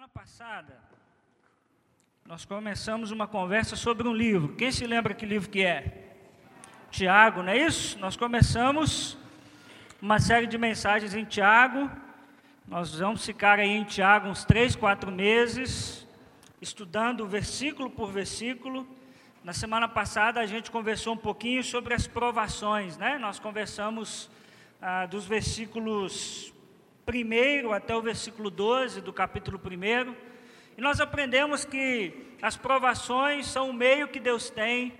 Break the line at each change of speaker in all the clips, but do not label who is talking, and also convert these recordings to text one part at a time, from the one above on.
semana passada, nós começamos uma conversa sobre um livro. Quem se lembra que livro que é? Tiago, não é isso? Nós começamos uma série de mensagens em Tiago. Nós vamos ficar aí em Tiago uns três, quatro meses, estudando versículo por versículo. Na semana passada a gente conversou um pouquinho sobre as provações, né? Nós conversamos ah, dos versículos primeiro até o versículo 12 do capítulo 1. E nós aprendemos que as provações são o meio que Deus tem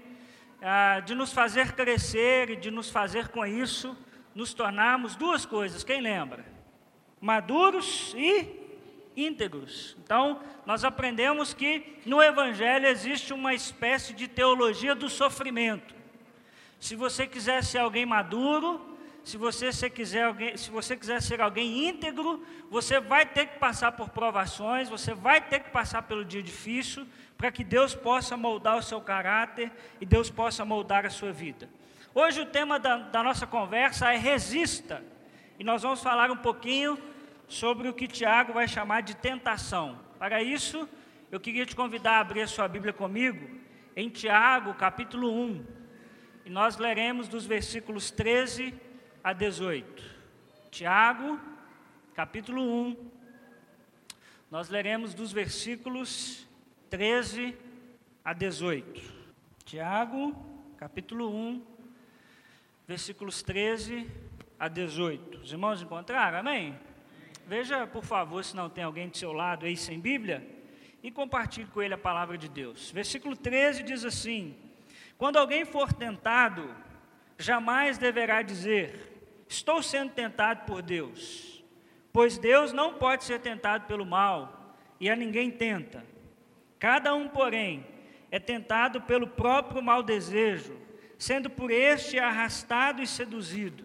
ah, de nos fazer crescer e de nos fazer com isso nos tornarmos duas coisas, quem lembra? Maduros e íntegros. Então, nós aprendemos que no Evangelho existe uma espécie de teologia do sofrimento. Se você quiser ser alguém maduro, se você, se quiser alguém, se você quiser ser alguém íntegro, você vai ter que passar por provações, você vai ter que passar pelo dia difícil, para que Deus possa moldar o seu caráter e Deus possa moldar a sua vida. Hoje o tema da, da nossa conversa é resista, e nós vamos falar um pouquinho sobre o que Tiago vai chamar de tentação. Para isso, eu queria te convidar a abrir a sua Bíblia comigo, em Tiago, capítulo 1, e nós leremos dos versículos 13 a 18. Tiago, capítulo 1. Nós leremos dos versículos 13 a 18. Tiago, capítulo 1, versículos 13 a 18. Os irmãos encontraram? Amém? Veja, por favor, se não tem alguém do seu lado aí sem Bíblia, e compartilhe com ele a palavra de Deus. Versículo 13 diz assim: Quando alguém for tentado, jamais deverá dizer: Estou sendo tentado por Deus, pois Deus não pode ser tentado pelo mal, e a ninguém tenta. Cada um, porém, é tentado pelo próprio mau desejo, sendo por este arrastado e seduzido.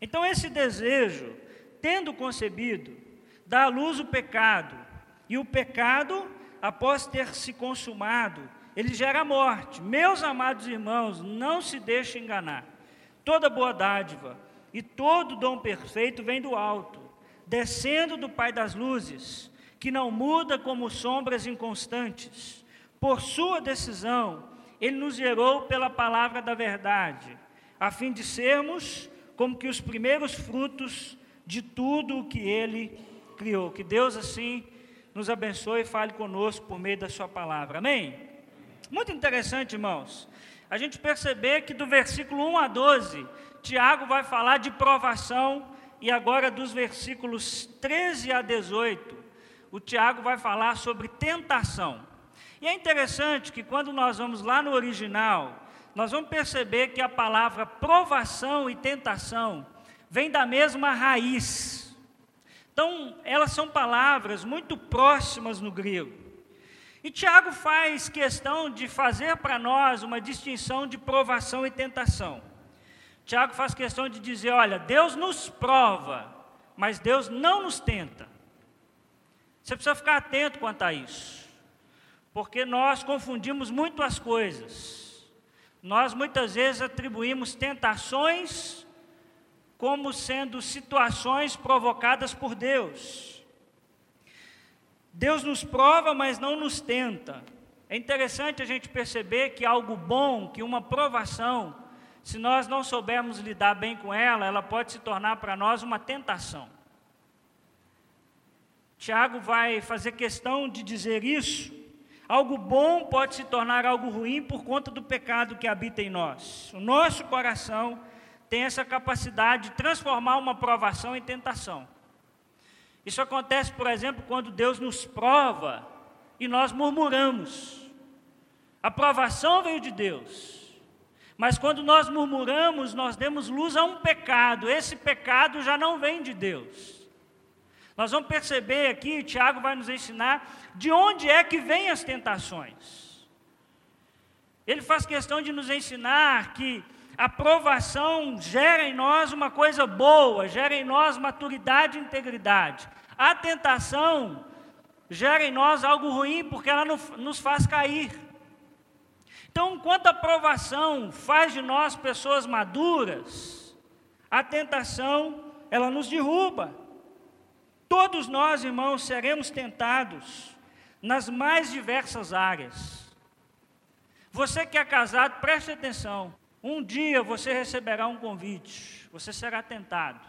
Então, esse desejo, tendo concebido, dá à luz o pecado, e o pecado, após ter se consumado, ele gera morte. Meus amados irmãos, não se deixem enganar. Toda boa dádiva e todo dom perfeito vem do alto, descendo do Pai das luzes, que não muda como sombras inconstantes. Por sua decisão, ele nos gerou pela palavra da verdade, a fim de sermos como que os primeiros frutos de tudo o que ele criou. Que Deus assim nos abençoe e fale conosco por meio da sua palavra. Amém? Muito interessante, irmãos. A gente perceber que do versículo 1 a 12, Tiago vai falar de provação, e agora dos versículos 13 a 18, o Tiago vai falar sobre tentação. E é interessante que quando nós vamos lá no original, nós vamos perceber que a palavra provação e tentação vem da mesma raiz. Então, elas são palavras muito próximas no grego. E Tiago faz questão de fazer para nós uma distinção de provação e tentação. Tiago faz questão de dizer: olha, Deus nos prova, mas Deus não nos tenta. Você precisa ficar atento quanto a isso, porque nós confundimos muito as coisas. Nós muitas vezes atribuímos tentações como sendo situações provocadas por Deus. Deus nos prova, mas não nos tenta. É interessante a gente perceber que algo bom, que uma provação, se nós não soubermos lidar bem com ela, ela pode se tornar para nós uma tentação. Tiago vai fazer questão de dizer isso. Algo bom pode se tornar algo ruim por conta do pecado que habita em nós. O nosso coração tem essa capacidade de transformar uma provação em tentação. Isso acontece, por exemplo, quando Deus nos prova e nós murmuramos. A provação veio de Deus. Mas quando nós murmuramos, nós demos luz a um pecado. Esse pecado já não vem de Deus. Nós vamos perceber aqui, Tiago vai nos ensinar de onde é que vêm as tentações. Ele faz questão de nos ensinar que a provação gera em nós uma coisa boa, gera em nós maturidade e integridade. A tentação gera em nós algo ruim porque ela nos faz cair. Então, enquanto a provação faz de nós pessoas maduras, a tentação, ela nos derruba. Todos nós, irmãos, seremos tentados nas mais diversas áreas. Você que é casado, preste atenção. Um dia você receberá um convite, você será tentado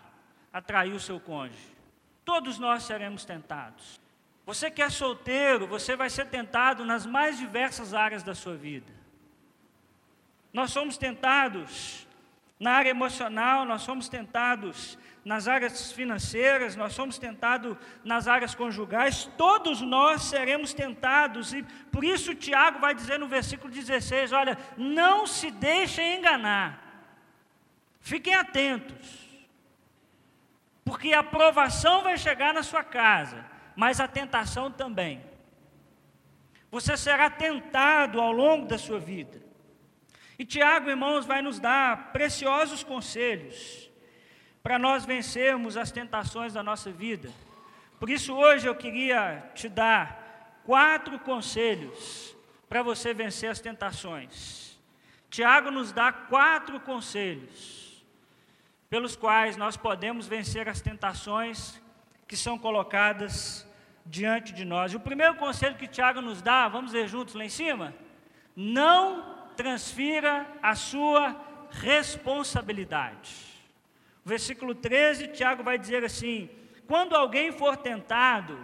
a trair o seu cônjuge. Todos nós seremos tentados. Você que é solteiro, você vai ser tentado nas mais diversas áreas da sua vida. Nós somos tentados na área emocional, nós somos tentados nas áreas financeiras, nós somos tentados nas áreas conjugais, todos nós seremos tentados, e por isso Tiago vai dizer no versículo 16: olha, não se deixem enganar, fiquem atentos, porque a provação vai chegar na sua casa, mas a tentação também. Você será tentado ao longo da sua vida. E Tiago, irmãos, vai nos dar preciosos conselhos para nós vencermos as tentações da nossa vida. Por isso, hoje eu queria te dar quatro conselhos para você vencer as tentações. Tiago nos dá quatro conselhos pelos quais nós podemos vencer as tentações que são colocadas diante de nós. E o primeiro conselho que Tiago nos dá, vamos ver juntos lá em cima? Não transfira a sua responsabilidade. Versículo 13, Tiago vai dizer assim: quando alguém for tentado,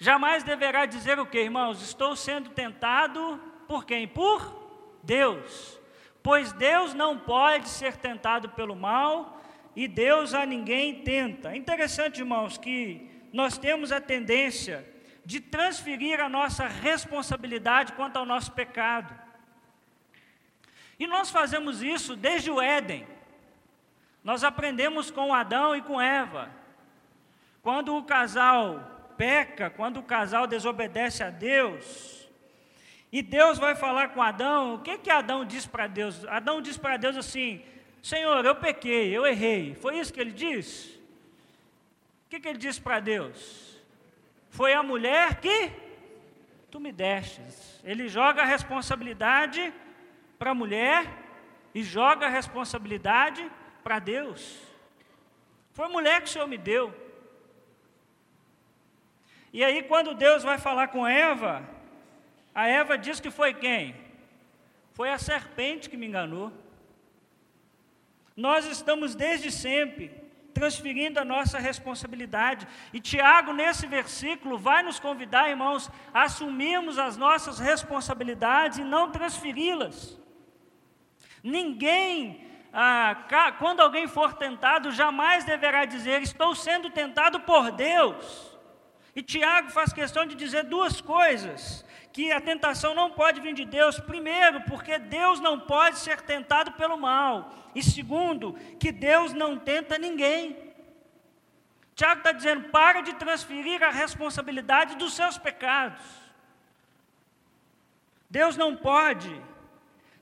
jamais deverá dizer o que, irmãos? Estou sendo tentado por quem? Por Deus. Pois Deus não pode ser tentado pelo mal e Deus a ninguém tenta. É interessante, irmãos, que nós temos a tendência de transferir a nossa responsabilidade quanto ao nosso pecado. E nós fazemos isso desde o Éden. Nós aprendemos com Adão e com Eva. Quando o casal peca, quando o casal desobedece a Deus, e Deus vai falar com Adão, o que que Adão diz para Deus? Adão diz para Deus assim: Senhor, eu pequei, eu errei. Foi isso que ele disse? O que, que ele disse para Deus? Foi a mulher que tu me destes. Ele joga a responsabilidade para a mulher e joga a responsabilidade para Deus. Foi a mulher que o Senhor me deu. E aí, quando Deus vai falar com Eva, a Eva diz que foi quem? Foi a serpente que me enganou. Nós estamos desde sempre transferindo a nossa responsabilidade. E Tiago, nesse versículo, vai nos convidar, irmãos, a assumirmos as nossas responsabilidades e não transferi-las. Ninguém, ah, quando alguém for tentado, jamais deverá dizer: Estou sendo tentado por Deus. E Tiago faz questão de dizer duas coisas: que a tentação não pode vir de Deus, primeiro, porque Deus não pode ser tentado pelo mal, e segundo, que Deus não tenta ninguém. Tiago está dizendo: para de transferir a responsabilidade dos seus pecados. Deus não pode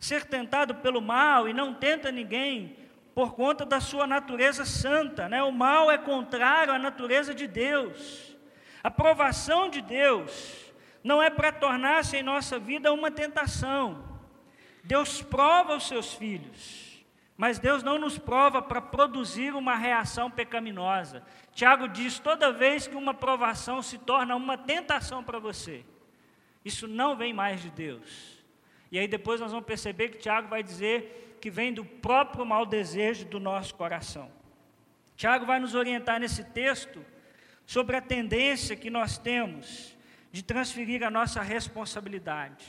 ser tentado pelo mal e não tenta ninguém por conta da sua natureza santa, né? O mal é contrário à natureza de Deus. A provação de Deus não é para tornar-se em nossa vida uma tentação. Deus prova os seus filhos, mas Deus não nos prova para produzir uma reação pecaminosa. Tiago diz: toda vez que uma provação se torna uma tentação para você, isso não vem mais de Deus. E aí depois nós vamos perceber que Tiago vai dizer que vem do próprio mau desejo do nosso coração. Tiago vai nos orientar nesse texto sobre a tendência que nós temos de transferir a nossa responsabilidade.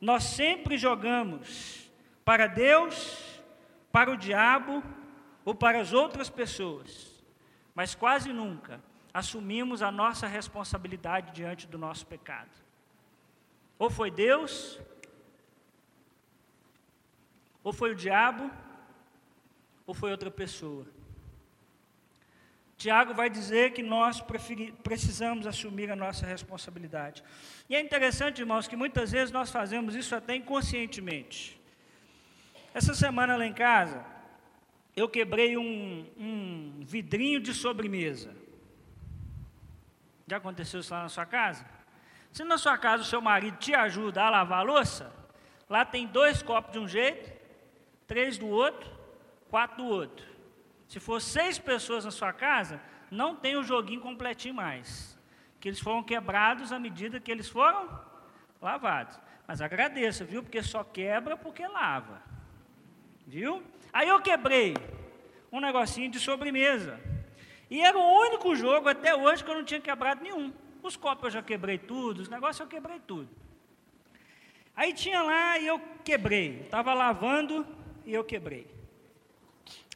Nós sempre jogamos para Deus, para o diabo ou para as outras pessoas, mas quase nunca assumimos a nossa responsabilidade diante do nosso pecado. Ou foi Deus, ou foi o diabo, ou foi outra pessoa. Tiago vai dizer que nós precisamos assumir a nossa responsabilidade. E é interessante, irmãos, que muitas vezes nós fazemos isso até inconscientemente. Essa semana lá em casa, eu quebrei um, um vidrinho de sobremesa. Já aconteceu isso lá na sua casa? Se na sua casa o seu marido te ajuda a lavar a louça, lá tem dois copos de um jeito três do outro, quatro do outro. Se for seis pessoas na sua casa, não tem o joguinho completinho mais. Que eles foram quebrados à medida que eles foram lavados. Mas agradeça, viu? Porque só quebra porque lava. Viu? Aí eu quebrei um negocinho de sobremesa. E era o único jogo até hoje que eu não tinha quebrado nenhum. Os copos eu já quebrei tudo, os negócios eu quebrei tudo. Aí tinha lá e eu quebrei. Estava lavando e eu quebrei.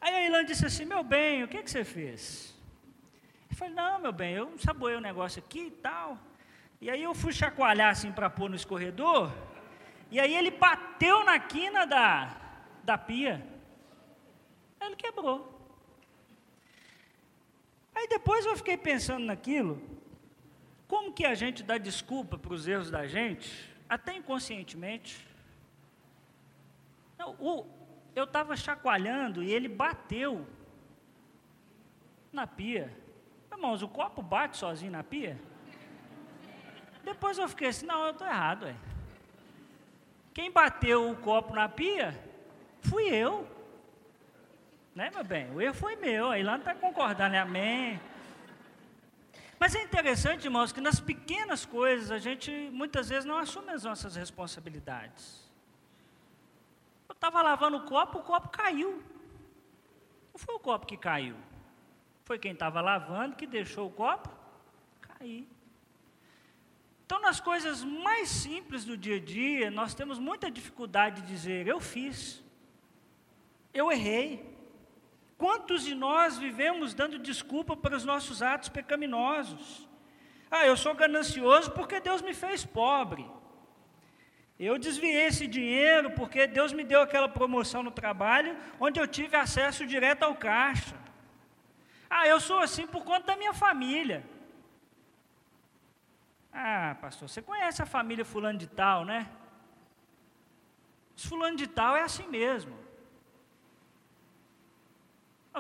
Aí a Ilana disse assim: Meu bem, o que, que você fez? Eu falei: Não, meu bem, eu saboei o negócio aqui e tal. E aí eu fui chacoalhar assim para pôr no escorredor. E aí ele bateu na quina da, da pia. Aí ele quebrou. Aí depois eu fiquei pensando naquilo. Como que a gente dá desculpa para os erros da gente, até inconscientemente? Não, o, eu estava chacoalhando e ele bateu na pia. Irmãos, o copo bate sozinho na pia? Depois eu fiquei assim, não, eu estou errado. Ué. Quem bateu o copo na pia fui eu. Né, meu bem? O erro foi meu. Aí lá não está concordando, né? Amém. Mas é interessante, irmãos, que nas pequenas coisas a gente muitas vezes não assume as nossas responsabilidades. Eu estava lavando o copo, o copo caiu. Não foi o copo que caiu. Foi quem estava lavando que deixou o copo cair. Então, nas coisas mais simples do dia a dia, nós temos muita dificuldade de dizer: eu fiz, eu errei. Quantos de nós vivemos dando desculpa para os nossos atos pecaminosos? Ah, eu sou ganancioso porque Deus me fez pobre. Eu desviei esse dinheiro porque Deus me deu aquela promoção no trabalho, onde eu tive acesso direto ao caixa. Ah, eu sou assim por conta da minha família. Ah, pastor, você conhece a família fulano de tal, né? Os fulano de tal é assim mesmo.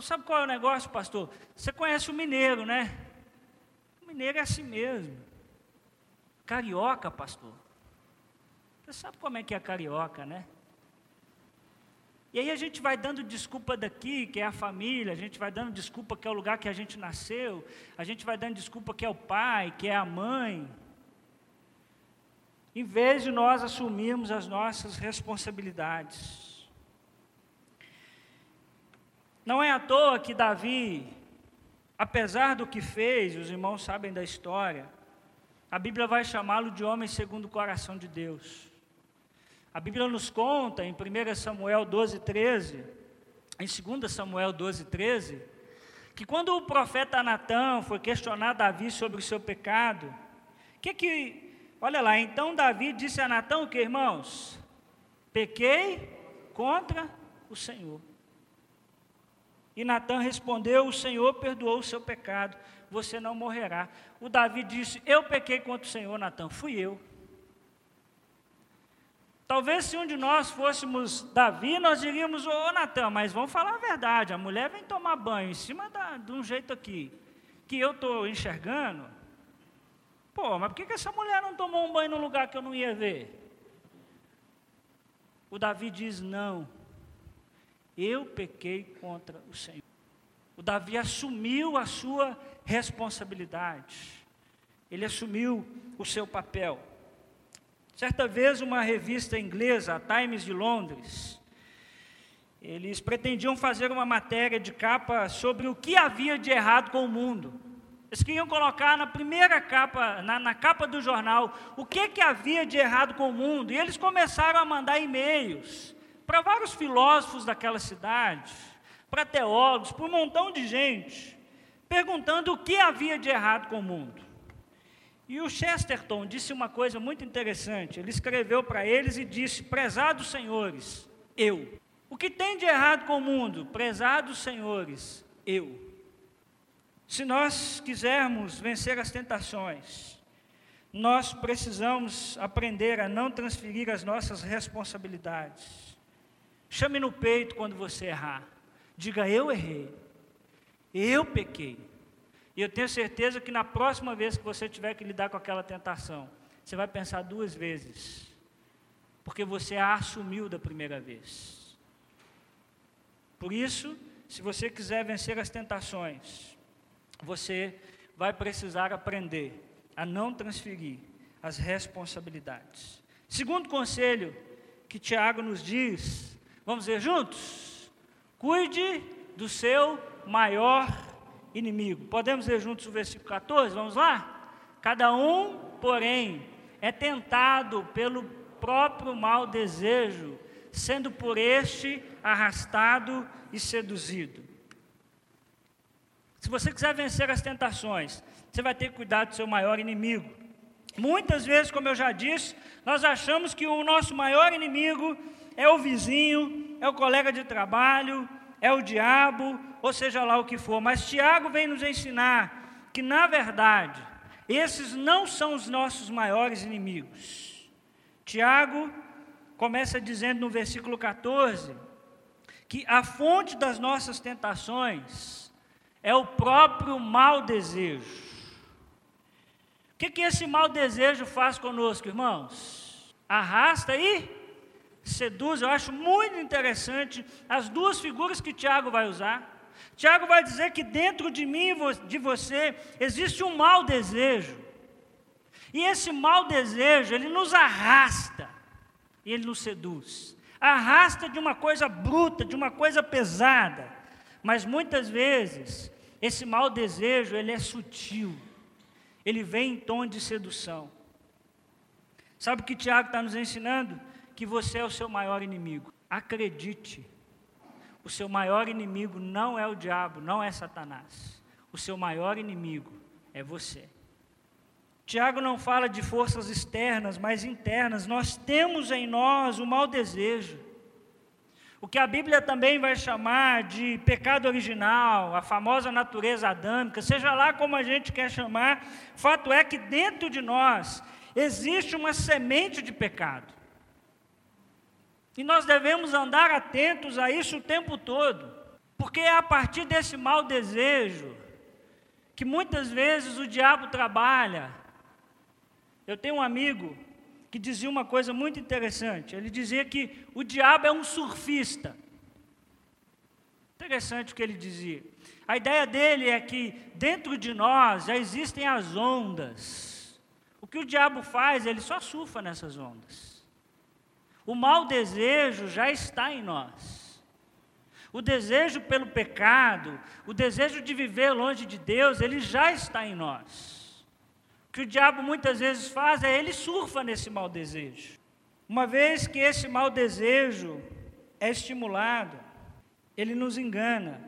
sabe qual é o negócio, pastor? Você conhece o mineiro, né? O mineiro é assim mesmo. Carioca, pastor. Você sabe como é que é carioca, né? E aí a gente vai dando desculpa daqui, que é a família, a gente vai dando desculpa que é o lugar que a gente nasceu, a gente vai dando desculpa que é o pai, que é a mãe, em vez de nós assumirmos as nossas responsabilidades. Não é à toa que Davi, apesar do que fez, os irmãos sabem da história, a Bíblia vai chamá-lo de homem segundo o coração de Deus. A Bíblia nos conta em 1 Samuel 12, 13, em 2 Samuel 12, 13, que quando o profeta Natã foi questionar Davi sobre o seu pecado, que que Olha lá, então Davi disse a Natão o que, irmãos? Pequei contra o Senhor. E Natã respondeu: O Senhor perdoou o seu pecado, você não morrerá. O Davi disse: Eu pequei contra o Senhor, Natã, fui eu. Talvez se um de nós fôssemos Davi, nós diríamos: Ô Natan, mas vamos falar a verdade, a mulher vem tomar banho em cima da, de um jeito aqui, que eu estou enxergando, Pô, mas por que, que essa mulher não tomou um banho no lugar que eu não ia ver? O Davi diz: Não, eu pequei contra o Senhor. O Davi assumiu a sua responsabilidade, ele assumiu o seu papel. Certa vez, uma revista inglesa, a Times de Londres, eles pretendiam fazer uma matéria de capa sobre o que havia de errado com o mundo. Eles queriam colocar na primeira capa, na, na, capa do jornal, o que, que havia de errado com o mundo. E eles começaram a mandar e-mails para vários filósofos daquela cidade, para teólogos, para um montão de gente, perguntando o que havia de errado com o mundo. E o Chesterton disse uma coisa muito interessante. Ele escreveu para eles e disse: Prezados senhores, eu. O que tem de errado com o mundo? Prezados senhores, eu. Se nós quisermos vencer as tentações, nós precisamos aprender a não transferir as nossas responsabilidades. Chame no peito quando você errar. Diga: Eu errei. Eu pequei. E eu tenho certeza que na próxima vez que você tiver que lidar com aquela tentação, você vai pensar duas vezes. Porque você a assumiu da primeira vez. Por isso, se você quiser vencer as tentações, você vai precisar aprender a não transferir as responsabilidades. Segundo conselho que Tiago nos diz, vamos ver juntos? Cuide do seu maior inimigo. Podemos ler juntos o versículo 14? Vamos lá? Cada um, porém, é tentado pelo próprio mau desejo, sendo por este arrastado e seduzido. Se você quiser vencer as tentações, você vai ter que cuidar do seu maior inimigo. Muitas vezes, como eu já disse, nós achamos que o nosso maior inimigo é o vizinho, é o colega de trabalho, é o diabo, ou seja lá o que for. Mas Tiago vem nos ensinar que, na verdade, esses não são os nossos maiores inimigos. Tiago começa dizendo no versículo 14 que a fonte das nossas tentações é o próprio mau desejo. O que, que esse mau desejo faz conosco, irmãos? Arrasta e seduz. Eu acho muito interessante as duas figuras que Tiago vai usar. Tiago vai dizer que dentro de mim de você existe um mau desejo. E esse mau desejo, ele nos arrasta e ele nos seduz. Arrasta de uma coisa bruta, de uma coisa pesada. Mas muitas vezes esse mau desejo, ele é sutil. Ele vem em tom de sedução. Sabe o que Tiago está nos ensinando? Que você é o seu maior inimigo. Acredite. O seu maior inimigo não é o diabo, não é Satanás. O seu maior inimigo é você. Tiago não fala de forças externas, mas internas. Nós temos em nós o mau desejo o que a Bíblia também vai chamar de pecado original, a famosa natureza adâmica, seja lá como a gente quer chamar, fato é que dentro de nós existe uma semente de pecado. E nós devemos andar atentos a isso o tempo todo, porque é a partir desse mau desejo que muitas vezes o diabo trabalha. Eu tenho um amigo que dizia uma coisa muito interessante. Ele dizia que o diabo é um surfista. Interessante o que ele dizia. A ideia dele é que dentro de nós já existem as ondas. O que o diabo faz, ele só surfa nessas ondas. O mau desejo já está em nós. O desejo pelo pecado, o desejo de viver longe de Deus, ele já está em nós que o diabo muitas vezes faz é ele surfa nesse mau desejo. Uma vez que esse mau desejo é estimulado, ele nos engana.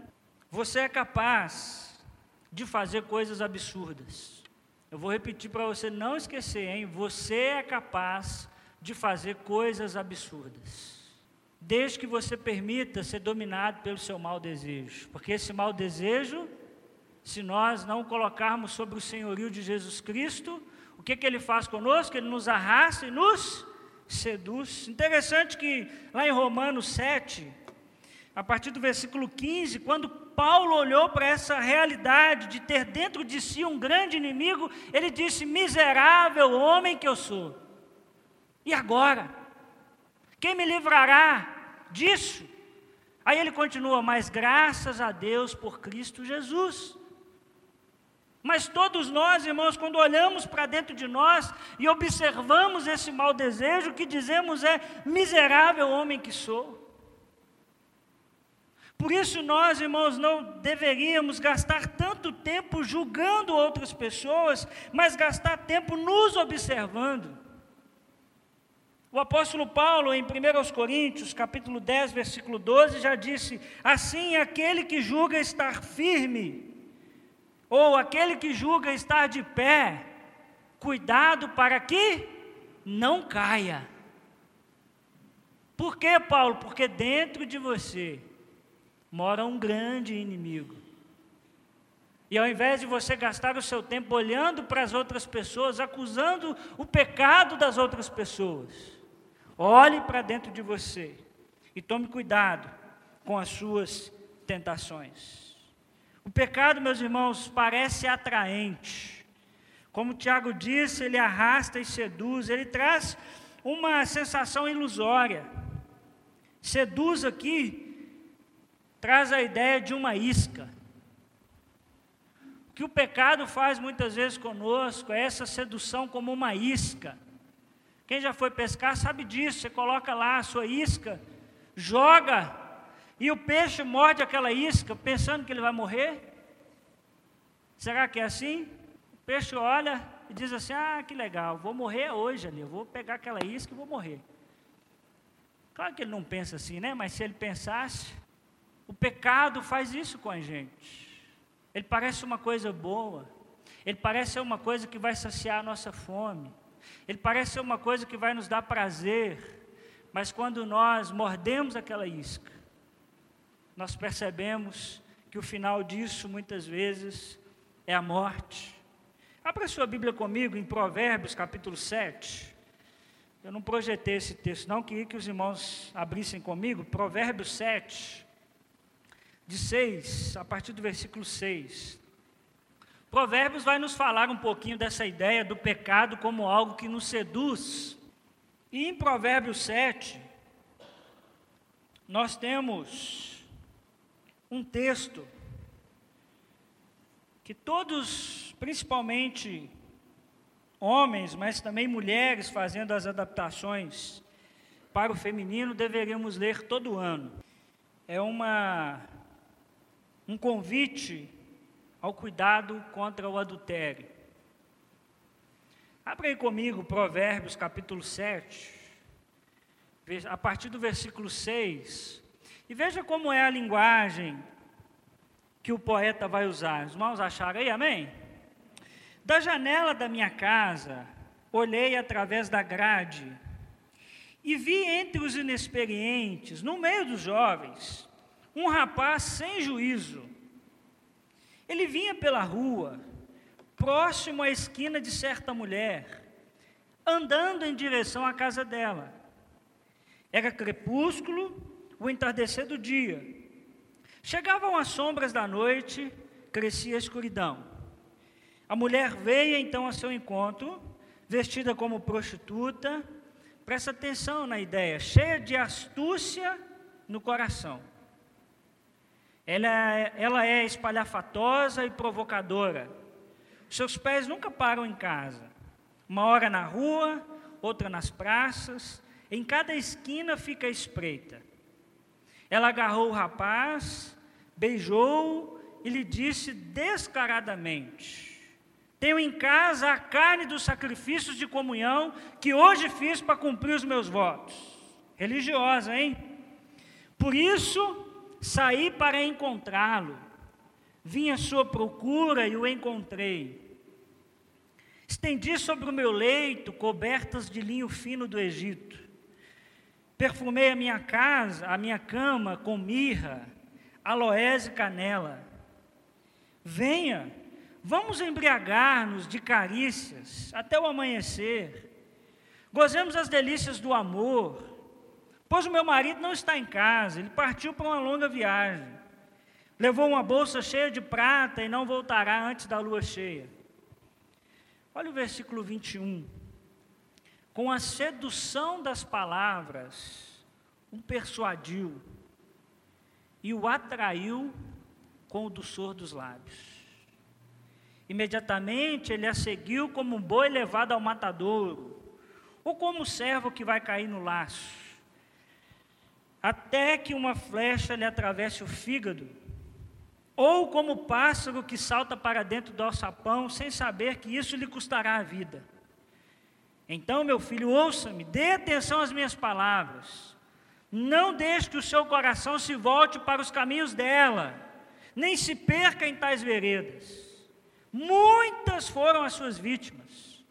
Você é capaz de fazer coisas absurdas. Eu vou repetir para você não esquecer, hein? Você é capaz de fazer coisas absurdas. Desde que você permita ser dominado pelo seu mau desejo. Porque esse mau desejo se nós não colocarmos sobre o senhorio de Jesus Cristo, o que, que ele faz conosco? Ele nos arrasta e nos seduz. Interessante que lá em Romanos 7, a partir do versículo 15, quando Paulo olhou para essa realidade de ter dentro de si um grande inimigo, ele disse: Miserável homem que eu sou. E agora? Quem me livrará disso? Aí ele continua: Mas graças a Deus por Cristo Jesus. Mas todos nós, irmãos, quando olhamos para dentro de nós e observamos esse mau desejo, o que dizemos é: miserável homem que sou. Por isso, nós, irmãos, não deveríamos gastar tanto tempo julgando outras pessoas, mas gastar tempo nos observando. O apóstolo Paulo, em 1 Coríntios, capítulo 10, versículo 12, já disse: Assim, aquele que julga estar firme, ou aquele que julga estar de pé, cuidado para que não caia. Por que, Paulo? Porque dentro de você mora um grande inimigo. E ao invés de você gastar o seu tempo olhando para as outras pessoas, acusando o pecado das outras pessoas, olhe para dentro de você e tome cuidado com as suas tentações. O pecado, meus irmãos, parece atraente. Como o Tiago disse, ele arrasta e seduz, ele traz uma sensação ilusória. Seduz aqui traz a ideia de uma isca. que o pecado faz muitas vezes conosco é essa sedução como uma isca. Quem já foi pescar sabe disso. Você coloca lá a sua isca, joga, e o peixe morde aquela isca pensando que ele vai morrer. Será que é assim? O peixe olha e diz assim: Ah, que legal, vou morrer hoje ali, eu vou pegar aquela isca e vou morrer. Claro que ele não pensa assim, né? Mas se ele pensasse, o pecado faz isso com a gente. Ele parece uma coisa boa, ele parece uma coisa que vai saciar a nossa fome, ele parece ser uma coisa que vai nos dar prazer, mas quando nós mordemos aquela isca, nós percebemos que o final disso muitas vezes é a morte. Abra sua Bíblia comigo em Provérbios capítulo 7. Eu não projetei esse texto, não, queria que os irmãos abrissem comigo. Provérbios 7, de 6, a partir do versículo 6. Provérbios vai nos falar um pouquinho dessa ideia do pecado como algo que nos seduz. E em Provérbios 7, nós temos um texto que todos, principalmente homens, mas também mulheres fazendo as adaptações para o feminino, deveríamos ler todo ano. É uma, um convite ao cuidado contra o adultério. Abra aí comigo Provérbios capítulo 7, a partir do versículo 6, e veja como é a linguagem que o poeta vai usar. Os irmãos acharam aí, amém? Da janela da minha casa, olhei através da grade e vi entre os inexperientes, no meio dos jovens, um rapaz sem juízo. Ele vinha pela rua, próximo à esquina de certa mulher, andando em direção à casa dela. Era crepúsculo, o entardecer do dia. Chegavam as sombras da noite, crescia a escuridão. A mulher veio então a seu encontro, vestida como prostituta, presta atenção na ideia, cheia de astúcia no coração. Ela, é, ela é espalhafatosa e provocadora. Seus pés nunca param em casa. Uma hora na rua, outra nas praças, em cada esquina fica espreita. Ela agarrou o rapaz, beijou e lhe disse descaradamente: tenho em casa a carne dos sacrifícios de comunhão que hoje fiz para cumprir os meus votos. Religiosa, hein? Por isso, saí para encontrá-lo. Vim à sua procura e o encontrei. Estendi sobre o meu leito cobertas de linho fino do Egito. Perfumei a minha casa, a minha cama com mirra, aloés e canela. Venha, Vamos embriagar-nos de carícias até o amanhecer. Gozemos as delícias do amor, pois o meu marido não está em casa, ele partiu para uma longa viagem. Levou uma bolsa cheia de prata e não voltará antes da lua cheia. Olha o versículo 21. Com a sedução das palavras, o persuadiu e o atraiu com o doçor dos lábios. Imediatamente ele a seguiu como um boi levado ao matadouro, ou como um servo que vai cair no laço, até que uma flecha lhe atravesse o fígado, ou como o pássaro que salta para dentro do alçapão, sem saber que isso lhe custará a vida. Então, meu filho, ouça-me, dê atenção às minhas palavras. Não deixe que o seu coração se volte para os caminhos dela, nem se perca em tais veredas. Muitas foram as suas vítimas.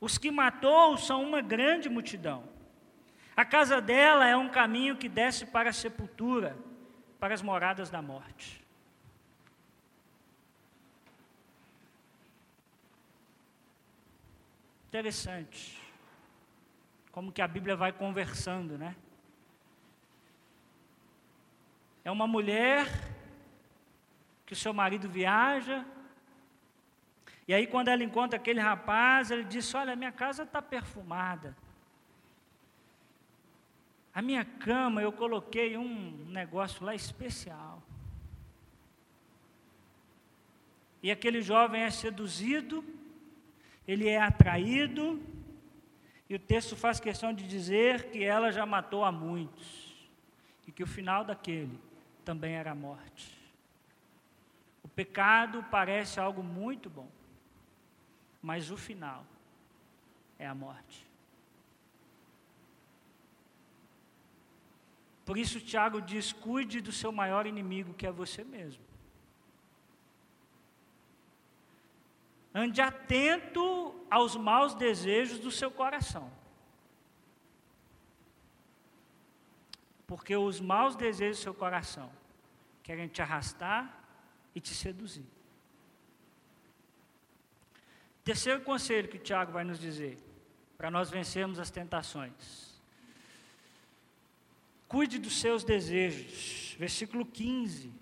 Os que matou são uma grande multidão. A casa dela é um caminho que desce para a sepultura, para as moradas da morte. Interessante. Como que a Bíblia vai conversando, né? É uma mulher que o seu marido viaja, e aí, quando ela encontra aquele rapaz, ele diz: Olha, minha casa está perfumada. A minha cama, eu coloquei um negócio lá especial. e aquele jovem é seduzido, ele é atraído, e o texto faz questão de dizer que ela já matou a muitos, e que o final daquele também era a morte. O pecado parece algo muito bom, mas o final é a morte. Por isso, Tiago diz: cuide do seu maior inimigo, que é você mesmo. Ande atento aos maus desejos do seu coração. Porque os maus desejos do seu coração querem te arrastar e te seduzir. Terceiro conselho que Tiago vai nos dizer, para nós vencermos as tentações. Cuide dos seus desejos. Versículo 15.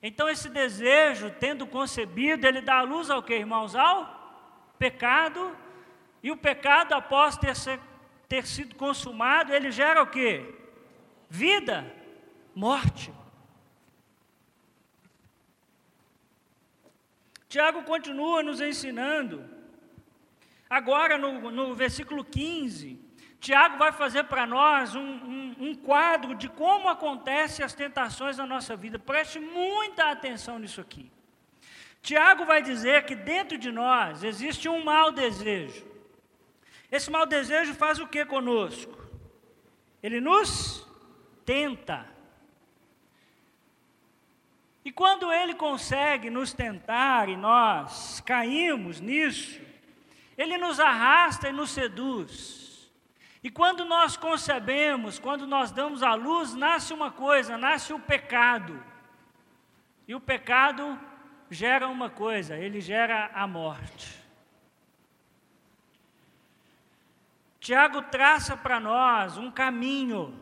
Então, esse desejo, tendo concebido, ele dá a luz ao que, irmãos? Ao pecado. E o pecado, após ter, ser, ter sido consumado, ele gera o que? Vida, morte. Tiago continua nos ensinando, agora no, no versículo 15, Tiago vai fazer para nós um, um, um, quadro de como acontecem as tentações na nossa vida. Preste muita atenção nisso aqui. Tiago vai dizer que dentro de nós existe um mau desejo. Esse mau desejo faz o que conosco? Ele nos tenta. E quando ele consegue nos tentar e nós caímos nisso, ele nos arrasta e nos seduz. E quando nós concebemos, quando nós damos à luz, nasce uma coisa, nasce o pecado. E o pecado gera uma coisa, ele gera a morte. Tiago traça para nós um caminho,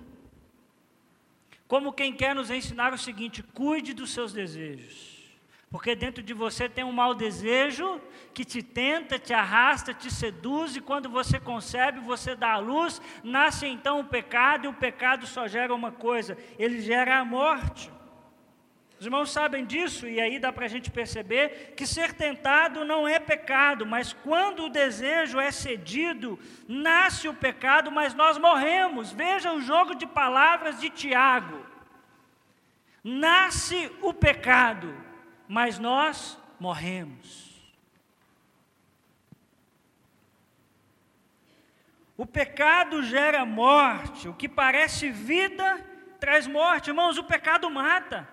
como quem quer nos ensinar o seguinte: cuide dos seus desejos. Porque dentro de você tem um mau desejo que te tenta, te arrasta, te seduz, e quando você concebe, você dá a luz, nasce então o pecado, e o pecado só gera uma coisa: ele gera a morte. Os irmãos sabem disso, e aí dá para a gente perceber que ser tentado não é pecado, mas quando o desejo é cedido, nasce o pecado, mas nós morremos. Veja o jogo de palavras de Tiago. Nasce o pecado, mas nós morremos. O pecado gera morte, o que parece vida traz morte. Irmãos, o pecado mata.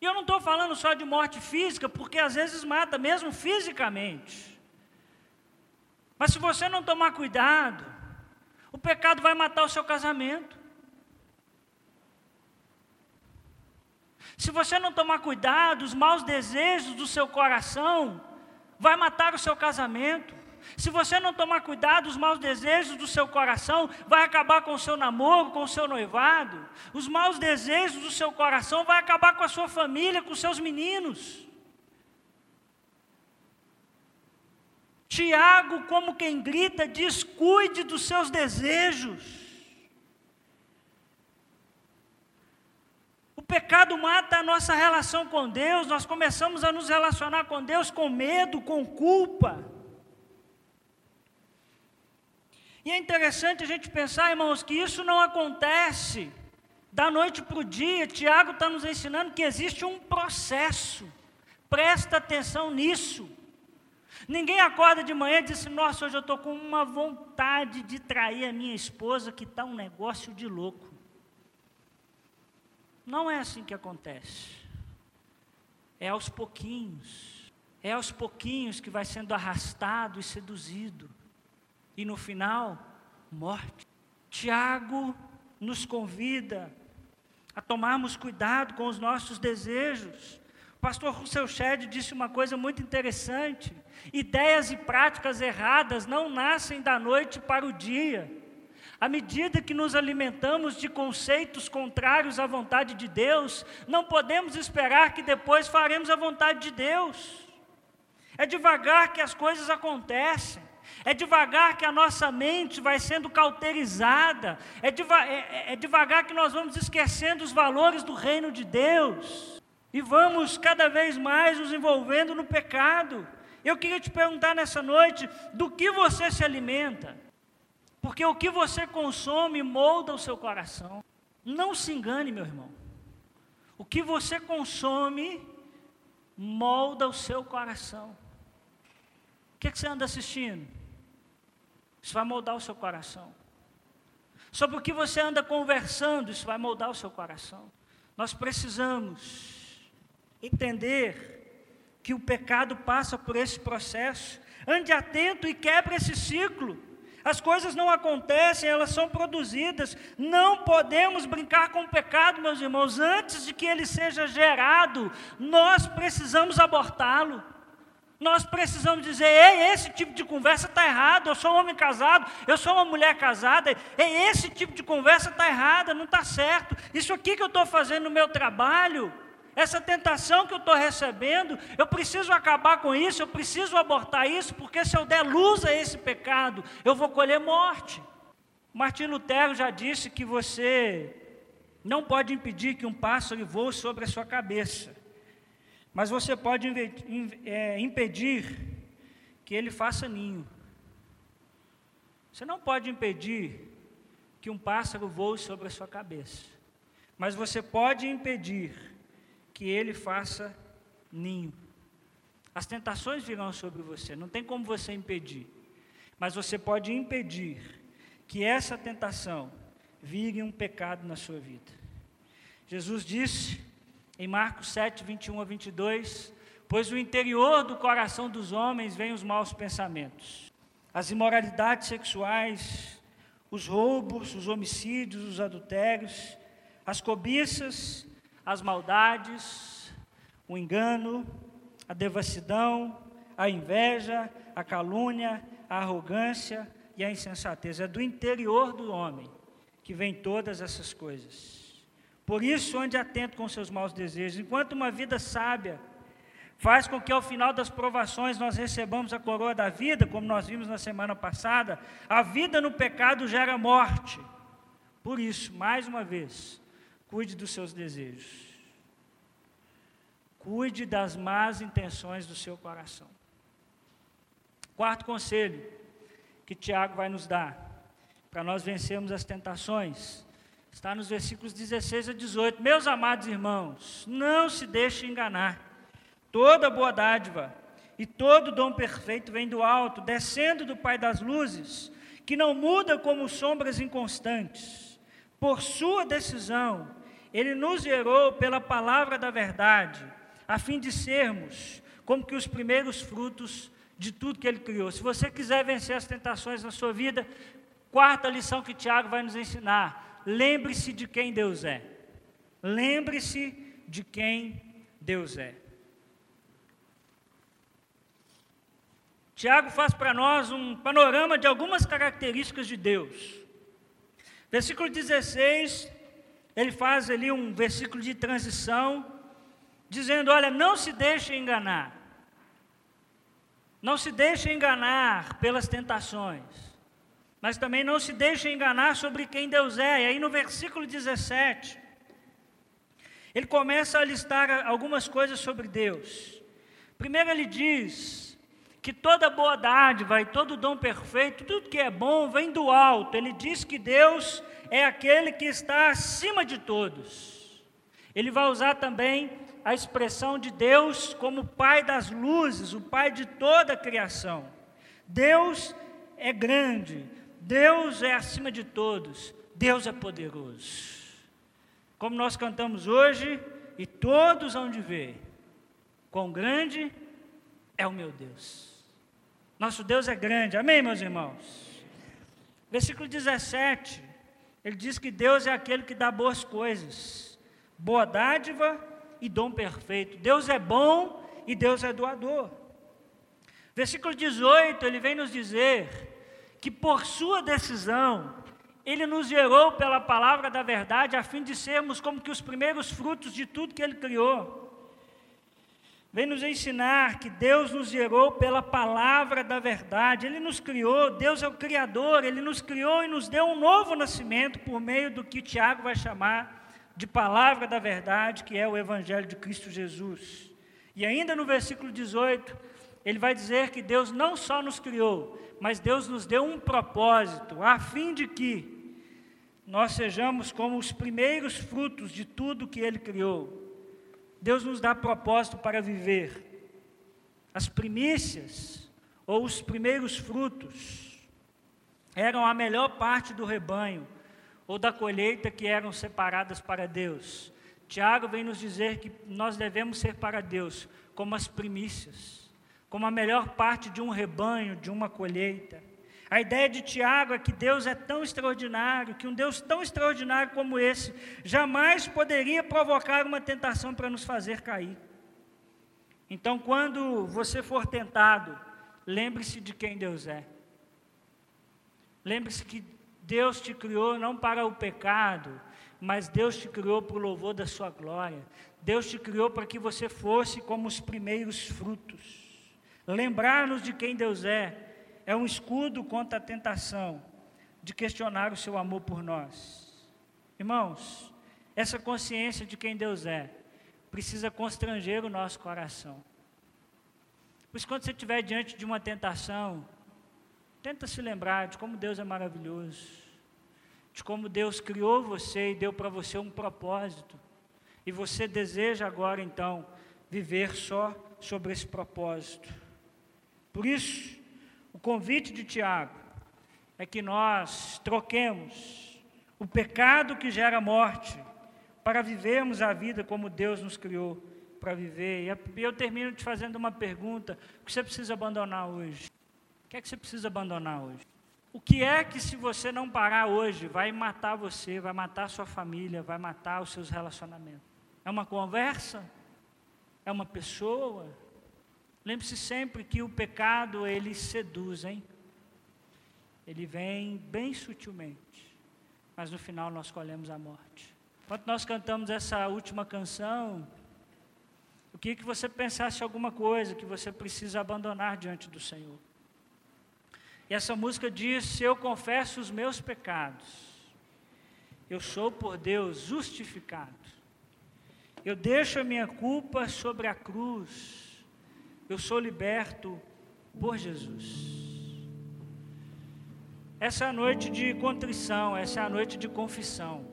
E eu não estou falando só de morte física, porque às vezes mata, mesmo fisicamente. Mas se você não tomar cuidado, o pecado vai matar o seu casamento. Se você não tomar cuidado, os maus desejos do seu coração vai matar o seu casamento. Se você não tomar cuidado, os maus desejos do seu coração vai acabar com o seu namoro, com o seu noivado. Os maus desejos do seu coração vai acabar com a sua família, com os seus meninos. Tiago, como quem grita, diz: cuide dos seus desejos. Pecado mata a nossa relação com Deus, nós começamos a nos relacionar com Deus com medo, com culpa. E é interessante a gente pensar, irmãos, que isso não acontece da noite para o dia. Tiago está nos ensinando que existe um processo. Presta atenção nisso. Ninguém acorda de manhã e diz assim, nossa, hoje eu estou com uma vontade de trair a minha esposa, que está um negócio de louco. Não é assim que acontece. É aos pouquinhos. É aos pouquinhos que vai sendo arrastado e seduzido. E no final, morte. Tiago nos convida a tomarmos cuidado com os nossos desejos. O pastor Russell Shedd disse uma coisa muito interessante: ideias e práticas erradas não nascem da noite para o dia. À medida que nos alimentamos de conceitos contrários à vontade de Deus, não podemos esperar que depois faremos a vontade de Deus. É devagar que as coisas acontecem. É devagar que a nossa mente vai sendo cauterizada. É, deva é, é, é devagar que nós vamos esquecendo os valores do reino de Deus. e vamos cada vez mais nos envolvendo no pecado. Eu queria te perguntar nessa noite: do que você se alimenta? Porque o que você consome molda o seu coração. Não se engane, meu irmão. O que você consome molda o seu coração. O que, é que você anda assistindo? Isso vai moldar o seu coração. Sobre o que você anda conversando, isso vai moldar o seu coração. Nós precisamos entender que o pecado passa por esse processo. Ande atento e quebre esse ciclo. As coisas não acontecem, elas são produzidas. Não podemos brincar com o pecado, meus irmãos. Antes de que ele seja gerado, nós precisamos abortá-lo. Nós precisamos dizer: ei, esse tipo de conversa está errado. Eu sou um homem casado, eu sou uma mulher casada. Ei, esse tipo de conversa está errada, não está certo. Isso aqui que eu estou fazendo no meu trabalho, essa tentação que eu estou recebendo, eu preciso acabar com isso, eu preciso abortar isso, porque se eu der luz a esse pecado, eu vou colher morte. Martim Lutero já disse que você não pode impedir que um pássaro voe sobre a sua cabeça. Mas você pode é, impedir que ele faça ninho. Você não pode impedir que um pássaro voe sobre a sua cabeça. Mas você pode impedir que ele faça ninho. As tentações virão sobre você, não tem como você impedir. Mas você pode impedir que essa tentação vire um pecado na sua vida. Jesus disse em Marcos 7, 21 a 22, pois do interior do coração dos homens vêm os maus pensamentos, as imoralidades sexuais, os roubos, os homicídios, os adultérios, as cobiças, as maldades, o engano, a devassidão, a inveja, a calúnia, a arrogância e a insensatez. É do interior do homem que vem todas essas coisas. Por isso, ande atento com seus maus desejos. Enquanto uma vida sábia faz com que ao final das provações nós recebamos a coroa da vida, como nós vimos na semana passada, a vida no pecado gera morte. Por isso, mais uma vez, cuide dos seus desejos. Cuide das más intenções do seu coração. Quarto conselho que Tiago vai nos dar para nós vencermos as tentações Está nos versículos 16 a 18. Meus amados irmãos, não se deixe enganar. Toda boa dádiva e todo dom perfeito vem do alto, descendo do Pai das luzes, que não muda como sombras inconstantes. Por sua decisão, ele nos gerou pela palavra da verdade, a fim de sermos como que os primeiros frutos de tudo que ele criou. Se você quiser vencer as tentações na sua vida, quarta lição que Tiago vai nos ensinar: lembre-se de quem Deus é. Lembre-se de quem Deus é. Tiago faz para nós um panorama de algumas características de Deus. Versículo 16, ele faz ali um versículo de transição, dizendo: Olha, não se deixe enganar. Não se deixe enganar pelas tentações mas também não se deixe enganar sobre quem Deus é. E aí no versículo 17, ele começa a listar algumas coisas sobre Deus. Primeiro ele diz que toda boa dádiva e todo dom perfeito, tudo que é bom vem do alto. Ele diz que Deus é aquele que está acima de todos. Ele vai usar também a expressão de Deus como Pai das luzes, o Pai de toda a criação. Deus é grande, Deus é acima de todos, Deus é poderoso. Como nós cantamos hoje, e todos vão de ver, quão grande é o meu Deus. Nosso Deus é grande, amém, meus irmãos? Versículo 17, ele diz que Deus é aquele que dá boas coisas, boa dádiva e dom perfeito. Deus é bom e Deus é doador. Versículo 18, ele vem nos dizer que por sua decisão, ele nos gerou pela palavra da verdade, a fim de sermos como que os primeiros frutos de tudo que ele criou. Vem nos ensinar que Deus nos gerou pela palavra da verdade, Ele nos criou, Deus é o Criador, Ele nos criou e nos deu um novo nascimento por meio do que Tiago vai chamar de palavra da verdade, que é o Evangelho de Cristo Jesus. E ainda no versículo 18, ele vai dizer que Deus não só nos criou, mas Deus nos deu um propósito, a fim de que nós sejamos como os primeiros frutos de tudo que Ele criou. Deus nos dá propósito para viver. As primícias, ou os primeiros frutos, eram a melhor parte do rebanho, ou da colheita que eram separadas para Deus. Tiago vem nos dizer que nós devemos ser para Deus como as primícias, como a melhor parte de um rebanho, de uma colheita. A ideia de Tiago é que Deus é tão extraordinário, que um Deus tão extraordinário como esse jamais poderia provocar uma tentação para nos fazer cair. Então, quando você for tentado, lembre-se de quem Deus é. Lembre-se que Deus te criou não para o pecado, mas Deus te criou para o louvor da sua glória. Deus te criou para que você fosse como os primeiros frutos. Lembrar-nos de quem Deus é é um escudo contra a tentação de questionar o seu amor por nós. Irmãos, essa consciência de quem Deus é precisa constranger o nosso coração. Pois quando você estiver diante de uma tentação, tenta se lembrar de como Deus é maravilhoso, de como Deus criou você e deu para você um propósito, e você deseja agora então viver só sobre esse propósito. Por isso, o convite de Tiago é que nós troquemos o pecado que gera morte para vivermos a vida como Deus nos criou para viver. E eu termino te fazendo uma pergunta: o que você precisa abandonar hoje? O que é que você precisa abandonar hoje? O que é que, se você não parar hoje, vai matar você, vai matar a sua família, vai matar os seus relacionamentos? É uma conversa? É uma pessoa? Lembre-se sempre que o pecado, ele seduz, hein? Ele vem bem sutilmente, mas no final nós colhemos a morte. Enquanto nós cantamos essa última canção, eu queria que você pensasse alguma coisa que você precisa abandonar diante do Senhor. E essa música diz: eu confesso os meus pecados, eu sou por Deus justificado. Eu deixo a minha culpa sobre a cruz eu sou liberto por Jesus. Essa é a noite de contrição, essa é a noite de confissão.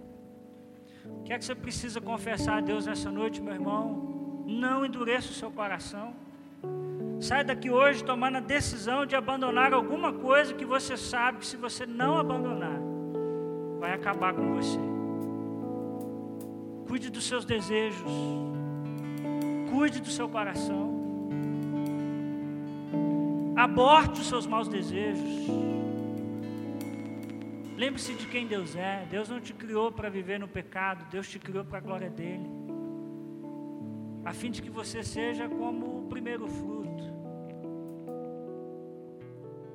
O que é que você precisa confessar a Deus nessa noite, meu irmão? Não endureça o seu coração. Sai daqui hoje tomando a decisão de abandonar alguma coisa que você sabe que se você não abandonar, vai acabar com você. Cuide dos seus desejos. Cuide do seu coração. Aborte os seus maus desejos. Lembre-se de quem Deus é. Deus não te criou para viver no pecado, Deus te criou para a glória dele. A fim de que você seja como o primeiro fruto.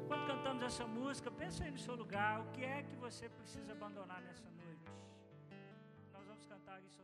Quando cantamos essa música, pensa aí no seu lugar, o que é que você precisa abandonar nessa noite? Nós vamos cantar isso